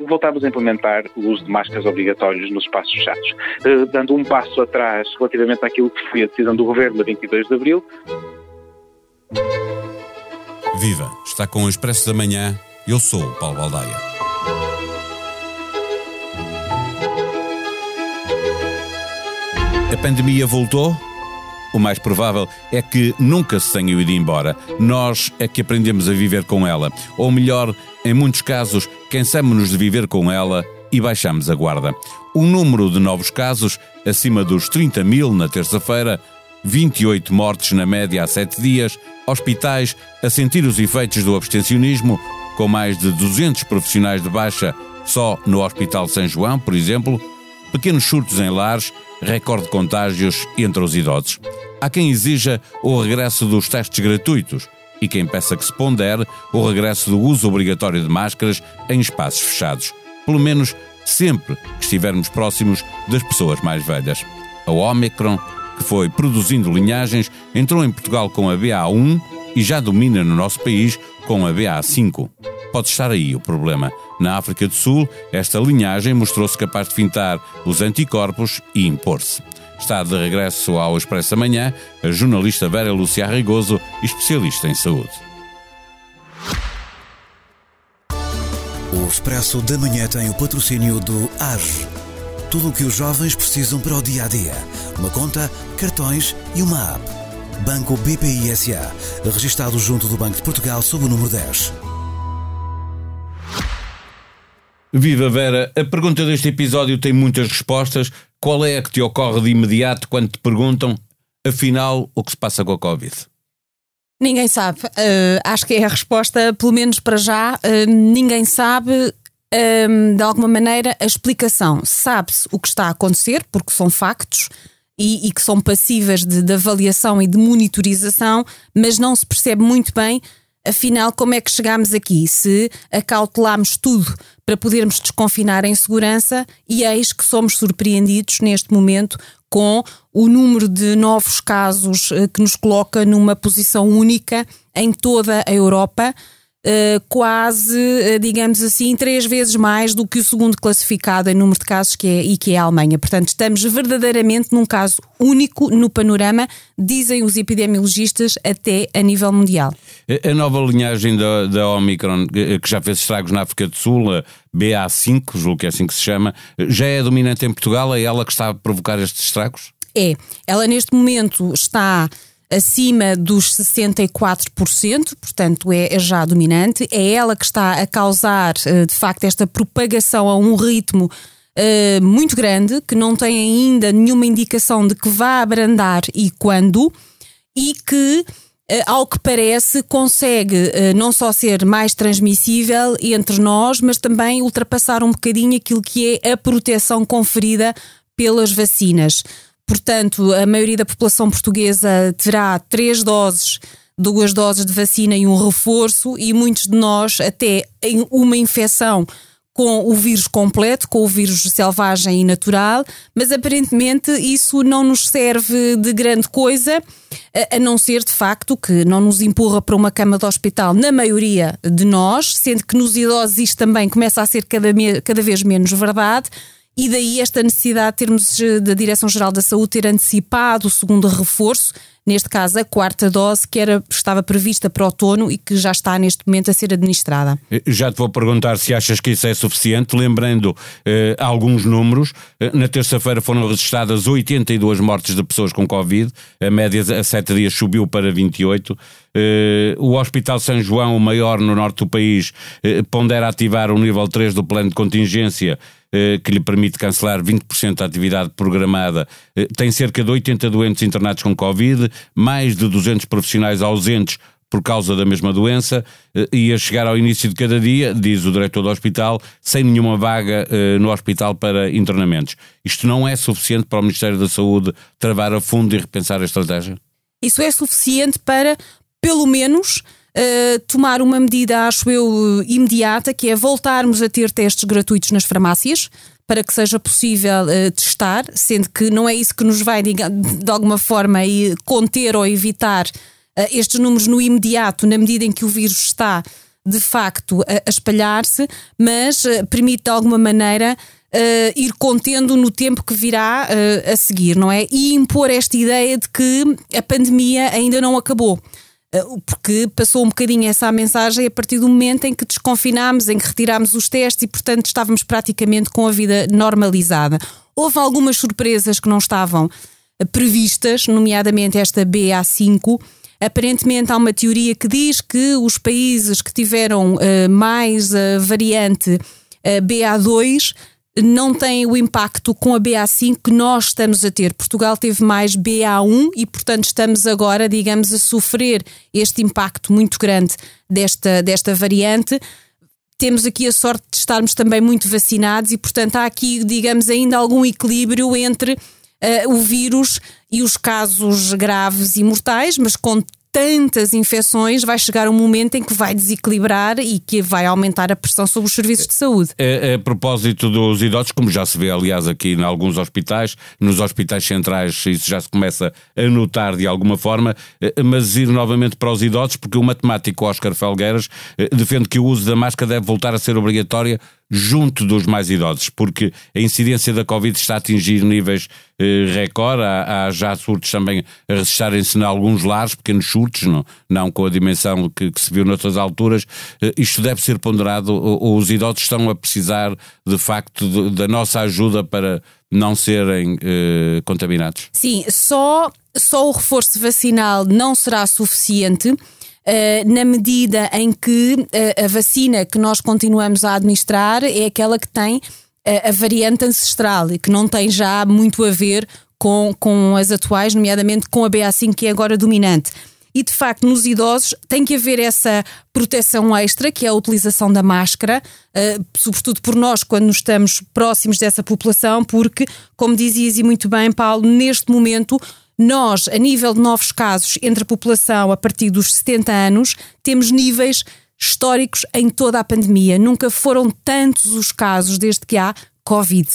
voltámos a implementar o uso de máscaras obrigatórios nos espaços fechados, eh, dando um passo atrás relativamente àquilo que foi a decisão do Governo de 22 de Abril. Viva! Está com o Expresso da Manhã. Eu sou o Paulo Baldaia. A pandemia voltou? O mais provável é que nunca se tenha ido embora. Nós é que aprendemos a viver com ela. Ou melhor, em muitos casos, cansamos-nos de viver com ela e baixamos a guarda. O número de novos casos, acima dos 30 mil na terça-feira, 28 mortes na média há 7 dias, hospitais a sentir os efeitos do abstencionismo, com mais de 200 profissionais de baixa só no Hospital São João, por exemplo, pequenos surtos em lares, recorde de contágios entre os idosos. Há quem exija o regresso dos testes gratuitos e quem peça que se pondere o regresso do uso obrigatório de máscaras em espaços fechados, pelo menos sempre que estivermos próximos das pessoas mais velhas. A Omicron, que foi produzindo linhagens, entrou em Portugal com a BA1 e já domina no nosso país com a BA5. Pode estar aí o problema. Na África do Sul, esta linhagem mostrou-se capaz de fintar os anticorpos e impor-se. Está de regresso ao Expresso da Manhã a jornalista Vera Lúcia Arrigoso, especialista em saúde. O Expresso da Manhã tem o patrocínio do AGE. Tudo o que os jovens precisam para o dia a dia. Uma conta, cartões e uma app. Banco BPI SA. Registado junto do Banco de Portugal sob o número 10. Viva Vera, a pergunta deste episódio tem muitas respostas. Qual é a que te ocorre de imediato quando te perguntam, afinal, o que se passa com a Covid? Ninguém sabe. Uh, acho que é a resposta, pelo menos para já. Uh, ninguém sabe, uh, de alguma maneira, a explicação. Sabe-se o que está a acontecer, porque são factos e, e que são passíveis de, de avaliação e de monitorização, mas não se percebe muito bem afinal, como é que chegámos aqui? Se acautelámos tudo para podermos desconfinar em segurança e eis que somos surpreendidos neste momento com o número de novos casos eh, que nos coloca numa posição única em toda a Europa. Uh, quase, uh, digamos assim, três vezes mais do que o segundo classificado em número de casos que é, e que é a Alemanha. Portanto, estamos verdadeiramente num caso único no panorama, dizem os epidemiologistas, até a nível mundial. A nova linhagem da, da Omicron, que já fez estragos na África do Sul, a BA5, julgo que é assim que se chama, já é dominante em Portugal? É ela que está a provocar estes estragos? É. Ela neste momento está acima dos 64%, portanto é, é já dominante. É ela que está a causar, eh, de facto, esta propagação a um ritmo uh, muito grande, que não tem ainda nenhuma indicação de que vá abrandar e quando, e que. Uh, ao que parece, consegue não só ser mais transmissível entre nós, mas também ultrapassar um bocadinho aquilo que é a proteção conferida pelas vacinas. Portanto, a maioria da população portuguesa terá três doses, duas doses de vacina e um reforço, e muitos de nós, até em uma infecção com o vírus completo, com o vírus selvagem e natural, mas aparentemente isso não nos serve de grande coisa, a não ser de facto que não nos empurra para uma cama de hospital na maioria de nós, sendo que nos idosos isto também começa a ser cada, cada vez menos verdade. E daí esta necessidade de termos eh, da Direção-Geral da Saúde ter antecipado o segundo reforço, neste caso a quarta dose, que era, estava prevista para outono e que já está neste momento a ser administrada. Eh, já te vou perguntar se achas que isso é suficiente, lembrando eh, alguns números. Eh, na terça-feira foram registradas 82 mortes de pessoas com Covid, a média a 7 dias subiu para 28. Uh, o Hospital São João, o maior no norte do país, uh, pondera ativar o nível 3 do plano de contingência que lhe permite cancelar 20% da atividade programada. tem cerca de 80 doentes internados com Covid, mais de 200 profissionais ausentes por causa da mesma doença e a chegar ao início de cada dia, diz o diretor do hospital, sem nenhuma vaga no hospital para internamentos. Isto não é suficiente para o Ministério da Saúde travar a fundo e repensar a estratégia? Isso é suficiente para pelo menos Uh, tomar uma medida, acho eu, imediata, que é voltarmos a ter testes gratuitos nas farmácias para que seja possível uh, testar, sendo que não é isso que nos vai, de, alguma forma, conter ou evitar uh, estes números no imediato, na medida em que o vírus está de facto a, a espalhar-se, mas uh, permite de alguma maneira uh, ir contendo no tempo que virá uh, a seguir, não é? E impor esta ideia de que a pandemia ainda não acabou porque passou um bocadinho essa mensagem a partir do momento em que desconfinámos, em que retirámos os testes e, portanto, estávamos praticamente com a vida normalizada. Houve algumas surpresas que não estavam previstas, nomeadamente esta BA5. Aparentemente há uma teoria que diz que os países que tiveram uh, mais a variante uh, BA2 não têm o impacto com a BA5 que nós estamos a ter. Portugal teve mais BA1 e, portanto, estamos agora, digamos, a sofrer este impacto muito grande desta, desta variante. Temos aqui a sorte de estarmos também muito vacinados e, portanto, há aqui, digamos, ainda algum equilíbrio entre uh, o vírus e os casos graves e mortais, mas com tantas infecções, vai chegar um momento em que vai desequilibrar e que vai aumentar a pressão sobre os serviços de saúde. A, a propósito dos idosos, como já se vê, aliás, aqui em alguns hospitais, nos hospitais centrais, isso já se começa a notar de alguma forma, eh, mas ir novamente para os idosos, porque o matemático Oscar Felgueiras eh, defende que o uso da máscara deve voltar a ser obrigatória junto dos mais idosos, porque a incidência da Covid está a atingir níveis eh, recorde, há, há, já surtos também a registrarem-se em alguns lares, pequenos surtos, não, não com a dimensão que, que se viu noutras alturas. Eh, isto deve ser ponderado, os idosos estão a precisar, de facto, de, da nossa ajuda para não serem eh, contaminados? Sim, só, só o reforço vacinal não será suficiente na medida em que eh, a vacina que nós continuamos a administrar é aquela que tem eh, a variante ancestral e que não tem já muito a ver com, com as atuais, nomeadamente com a BA5 que é agora dominante. E de facto, nos idosos tem que haver essa proteção extra, que é a utilização da máscara, uh, sobretudo por nós, quando estamos próximos dessa população, porque, como dizias e muito bem, Paulo, neste momento nós, a nível de novos casos entre a população a partir dos 70 anos, temos níveis históricos em toda a pandemia. Nunca foram tantos os casos desde que há Covid.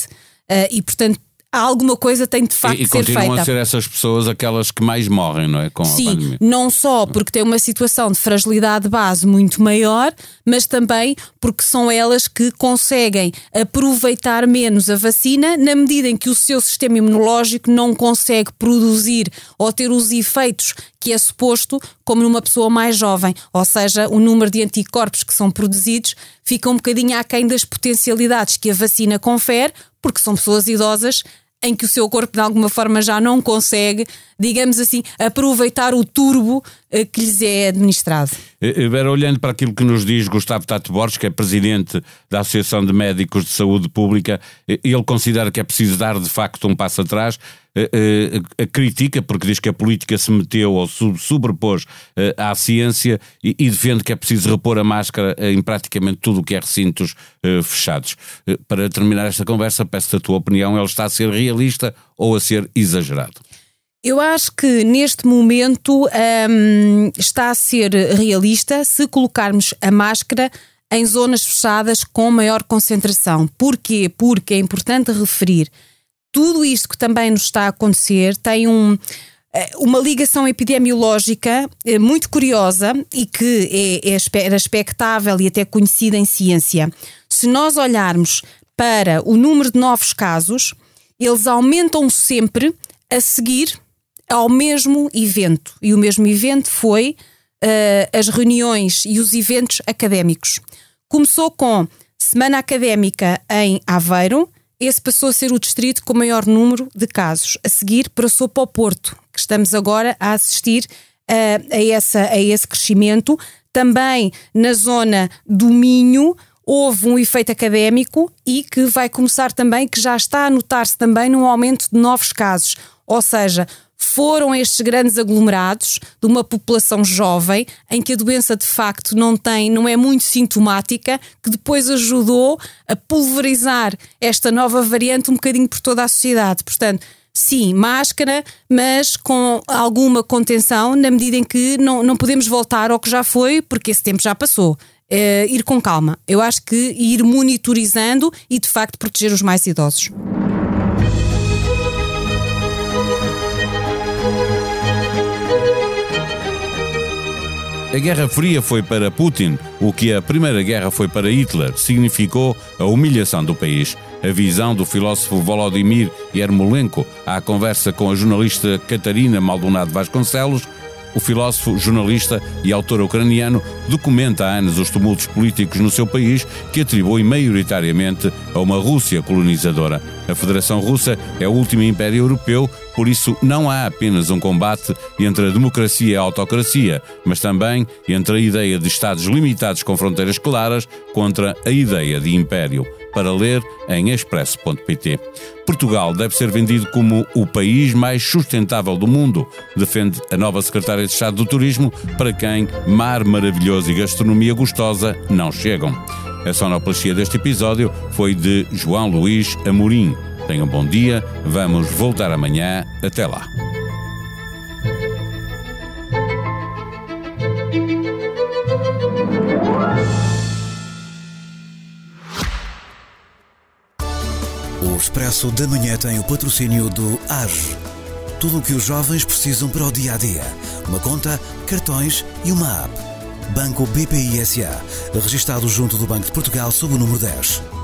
Uh, e, portanto, alguma coisa tem de facto e, e ser feita. E continuam a ser essas pessoas aquelas que mais morrem, não é? Com Sim, não só porque têm uma situação de fragilidade base muito maior, mas também porque são elas que conseguem aproveitar menos a vacina na medida em que o seu sistema imunológico não consegue produzir ou ter os efeitos que é suposto como numa pessoa mais jovem, ou seja, o número de anticorpos que são produzidos fica um bocadinho aquém das potencialidades que a vacina confere, porque são pessoas idosas em que o seu corpo de alguma forma já não consegue, digamos assim, aproveitar o turbo eh, que lhes é administrado. Eh, eh, Vera, olhando para aquilo que nos diz Gustavo Tato Borges, que é presidente da Associação de Médicos de Saúde Pública, ele considera que é preciso dar de facto um passo atrás, a critica, porque diz que a política se meteu ou sobrepôs à ciência e defende que é preciso repor a máscara em praticamente tudo o que é recintos fechados. Para terminar esta conversa, peço-te a tua opinião, ele está a ser realista ou a ser exagerado? Eu acho que neste momento hum, está a ser realista se colocarmos a máscara em zonas fechadas com maior concentração. Porquê? Porque é importante referir tudo isto que também nos está a acontecer tem um, eh, uma ligação epidemiológica eh, muito curiosa e que é, é, era expectável e até conhecida em ciência. Se nós olharmos para o número de novos casos, eles aumentam sempre a seguir ao mesmo evento. E o mesmo evento foi uh, as reuniões e os eventos académicos. Começou com Semana Académica em Aveiro, esse passou a ser o distrito com o maior número de casos. A seguir, passou para o Porto, que estamos agora a assistir uh, a, essa, a esse crescimento. Também na zona do Minho, houve um efeito académico e que vai começar também, que já está a notar-se também num aumento de novos casos. Ou seja, foram estes grandes aglomerados de uma população jovem em que a doença de facto não tem, não é muito sintomática, que depois ajudou a pulverizar esta nova variante um bocadinho por toda a sociedade. Portanto, sim, máscara, mas com alguma contenção, na medida em que não, não podemos voltar ao que já foi, porque esse tempo já passou. É, ir com calma. Eu acho que ir monitorizando e de facto proteger os mais idosos. A Guerra Fria foi para Putin o que a Primeira Guerra foi para Hitler, significou a humilhação do país. A visão do filósofo Volodymyr Yermolenko à conversa com a jornalista Catarina Maldonado Vasconcelos o filósofo, jornalista e autor ucraniano documenta há anos os tumultos políticos no seu país que atribui maioritariamente a uma Rússia colonizadora. A Federação Russa é o último império europeu, por isso não há apenas um combate entre a democracia e a autocracia, mas também entre a ideia de Estados limitados com fronteiras claras contra a ideia de império para ler em expresso.pt. Portugal deve ser vendido como o país mais sustentável do mundo, defende a nova secretária de Estado do Turismo, para quem mar maravilhoso e gastronomia gostosa não chegam. A sonoplastia deste episódio foi de João Luís Amorim. Tenham um bom dia, vamos voltar amanhã. Até lá. Expresso da Manhã tem o patrocínio do AGE. Tudo o que os jovens precisam para o dia a dia. Uma conta, cartões e uma app. Banco BPI SA. Registado junto do Banco de Portugal sob o número 10.